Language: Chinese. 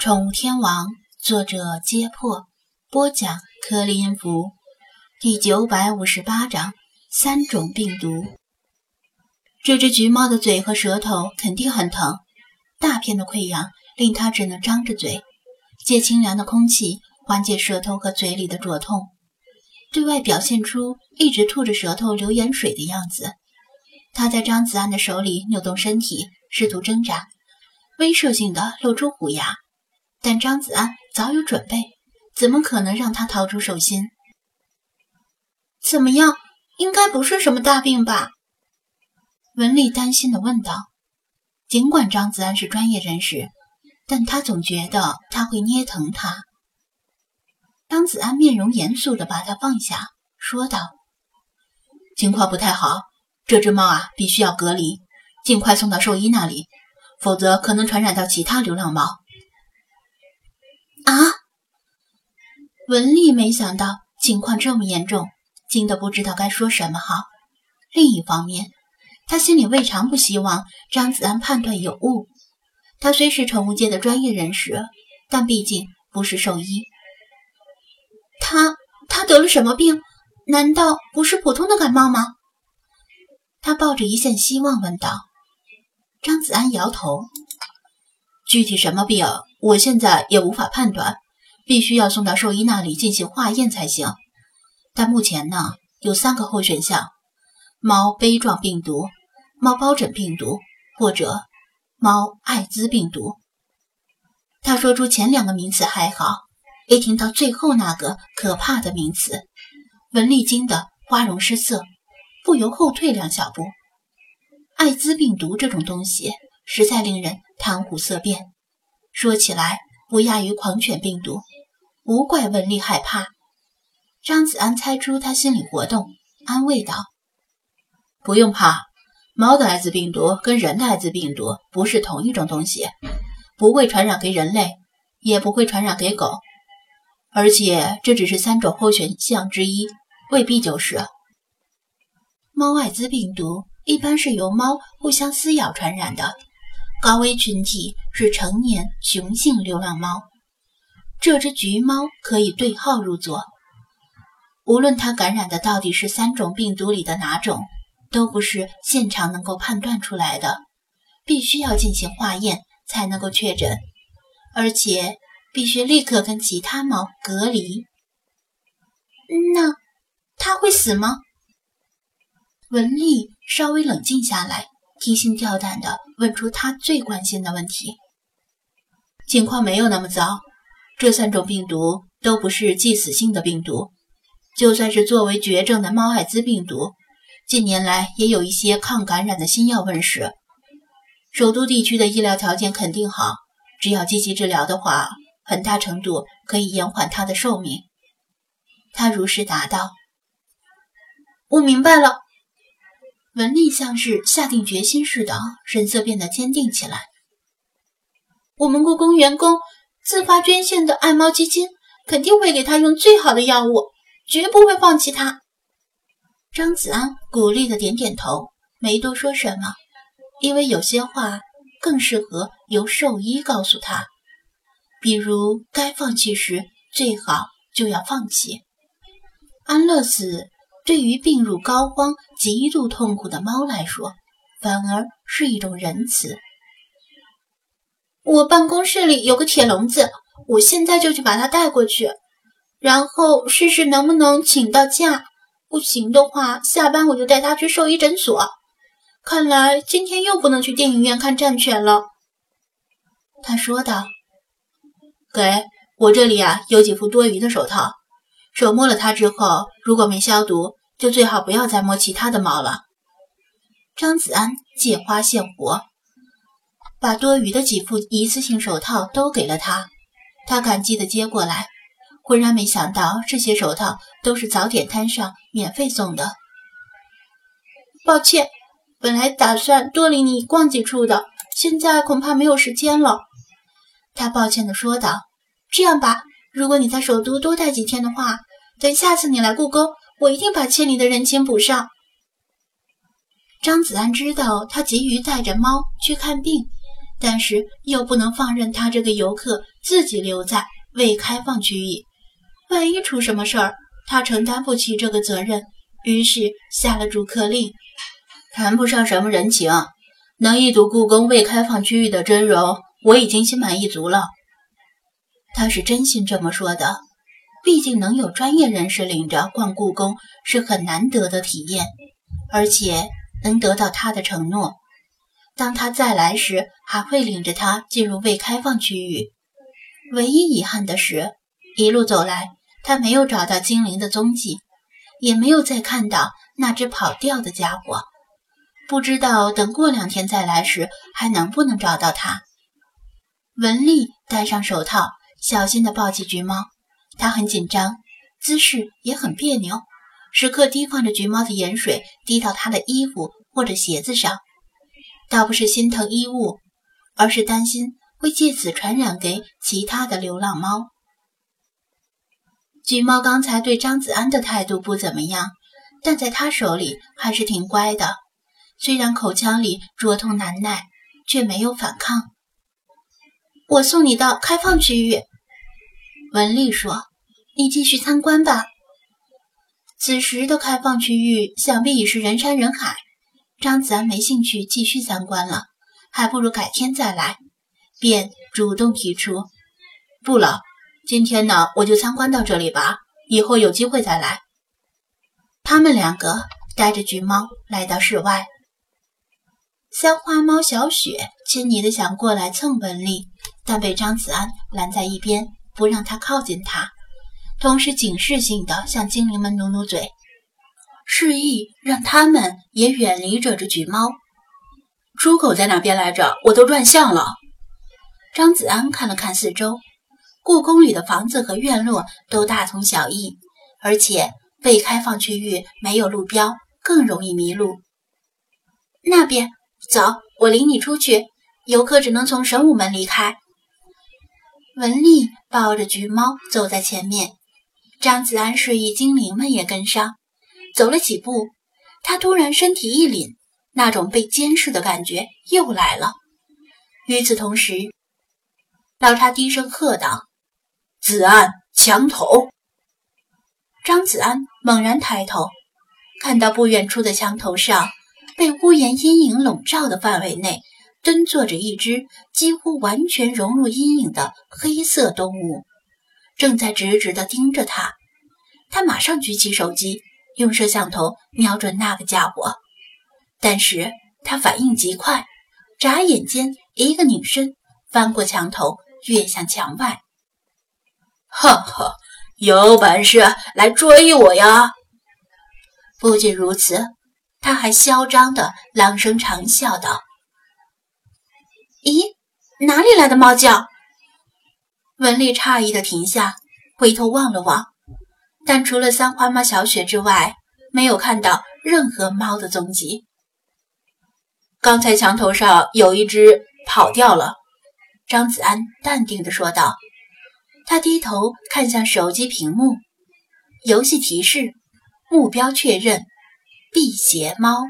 宠物天王，作者：揭破，播讲：克里音符，第九百五十八章：三种病毒。这只橘猫的嘴和舌头肯定很疼，大片的溃疡令它只能张着嘴，借清凉的空气缓解舌头和嘴里的灼痛，对外表现出一直吐着舌头流盐水的样子。它在张子安的手里扭动身体，试图挣扎，威慑性的露出虎牙。但张子安早有准备，怎么可能让他逃出手心？怎么样？应该不是什么大病吧？文丽担心地问道。尽管张子安是专业人士，但他总觉得他会捏疼他。张子安面容严肃地把他放下，说道：“情况不太好，这只猫啊，必须要隔离，尽快送到兽医那里，否则可能传染到其他流浪猫。”啊！文丽没想到情况这么严重，惊得不知道该说什么好。另一方面，他心里未尝不希望张子安判断有误。他虽是宠物界的专业人士，但毕竟不是兽医。他他得了什么病？难道不是普通的感冒吗？他抱着一线希望问道。张子安摇头。具体什么病，我现在也无法判断，必须要送到兽医那里进行化验才行。但目前呢，有三个候选项：猫杯状病毒、猫疱疹病毒或者猫艾滋病毒。他说出前两个名词还好，一听到最后那个可怕的名词，文丽惊得花容失色，不由后退两小步。艾滋病毒这种东西，实在令人。谈虎色变，说起来不亚于狂犬病毒，无怪文丽害怕。张子安猜出他心理活动，安慰道：“不用怕，猫的艾滋病毒跟人的艾滋病毒不是同一种东西，不会传染给人类，也不会传染给狗。而且这只是三种候选项之一，未必就是。猫艾滋病毒一般是由猫互相撕咬传染的。”高危群体是成年雄性流浪猫，这只橘猫可以对号入座。无论它感染的到底是三种病毒里的哪种，都不是现场能够判断出来的，必须要进行化验才能够确诊，而且必须立刻跟其他猫隔离。那它会死吗？文丽稍微冷静下来。提心吊胆地问出他最关心的问题：“情况没有那么糟，这三种病毒都不是致死性的病毒。就算是作为绝症的猫艾滋病毒，近年来也有一些抗感染的新药问世。首都地区的医疗条件肯定好，只要积极治疗的话，很大程度可以延缓它的寿命。”他如实答道：“我明白了。”文丽像是下定决心似的，神色变得坚定起来。我们故宫员工自发捐献的爱猫基金肯定会给他用最好的药物，绝不会放弃他。张子安鼓励的点点头，没多说什么，因为有些话更适合由兽医告诉他，比如该放弃时最好就要放弃。安乐死。对于病入膏肓、极度痛苦的猫来说，反而是一种仁慈。我办公室里有个铁笼子，我现在就去把它带过去，然后试试能不能请到假。不行的话，下班我就带它去兽医诊所。看来今天又不能去电影院看战犬了。他说道：“给我这里啊，有几副多余的手套，手摸了它之后，如果没消毒。”就最好不要再摸其他的猫了。张子安借花献佛，把多余的几副一次性手套都给了他。他感激地接过来，浑然没想到这些手套都是早点摊上免费送的。抱歉，本来打算多领你逛几处的，现在恐怕没有时间了。他抱歉地说道：“这样吧，如果你在首都多待几天的话，等下次你来故宫。”我一定把欠你的人情补上。张子安知道他急于带着猫去看病，但是又不能放任他这个游客自己留在未开放区域，万一出什么事儿，他承担不起这个责任。于是下了逐客令，谈不上什么人情，能一睹故宫未开放区域的真容，我已经心满意足了。他是真心这么说的，毕竟能有专业人士领着逛故宫是很难得的体验，而且能得到他的承诺。当他再来时，还会领着他进入未开放区域。唯一遗憾的是，一路走来，他没有找到精灵的踪迹，也没有再看到那只跑掉的家伙。不知道等过两天再来时，还能不能找到他。文丽戴上手套，小心地抱起橘猫。他很紧张，姿势也很别扭，时刻提防着橘猫的盐水滴到他的衣服或者鞋子上。倒不是心疼衣物，而是担心会借此传染给其他的流浪猫。橘猫刚才对张子安的态度不怎么样，但在他手里还是挺乖的。虽然口腔里灼痛难耐，却没有反抗。我送你到开放区域，文丽说：“你继续参观吧。”此时的开放区域想必已是人山人海。张子安没兴趣继续参观了，还不如改天再来，便主动提出：“不了，今天呢我就参观到这里吧，以后有机会再来。”他们两个带着橘猫来到室外，三花猫小雪亲昵的想过来蹭文丽，但被张子安拦在一边，不让他靠近他，同时警示性的向精灵们努努嘴。示意让他们也远离这只橘猫。出口在哪边来着？我都乱相了。张子安看了看四周，故宫里的房子和院落都大同小异，而且未开放区域没有路标，更容易迷路。那边，走，我领你出去。游客只能从神武门离开。文丽抱着橘猫走在前面，张子安示意精灵们也跟上。走了几步，他突然身体一凛，那种被监视的感觉又来了。与此同时，老查低声喝道：“子安，墙头！”张子安猛然抬头，看到不远处的墙头上，被屋檐阴影笼罩的范围内，蹲坐着一只几乎完全融入阴影的黑色动物，正在直直地盯着他。他马上举起手机。用摄像头瞄准那个家伙，但是他反应极快，眨眼间一个拧身，翻过墙头，跃向墙外。哈哈，有本事来追我呀！不仅如此，他还嚣张的朗声长笑道：“咦，哪里来的猫叫？”文丽诧异的停下，回头望了望。但除了三花猫小雪之外，没有看到任何猫的踪迹。刚才墙头上有一只跑掉了，张子安淡定地说道。他低头看向手机屏幕，游戏提示：目标确认，辟邪猫。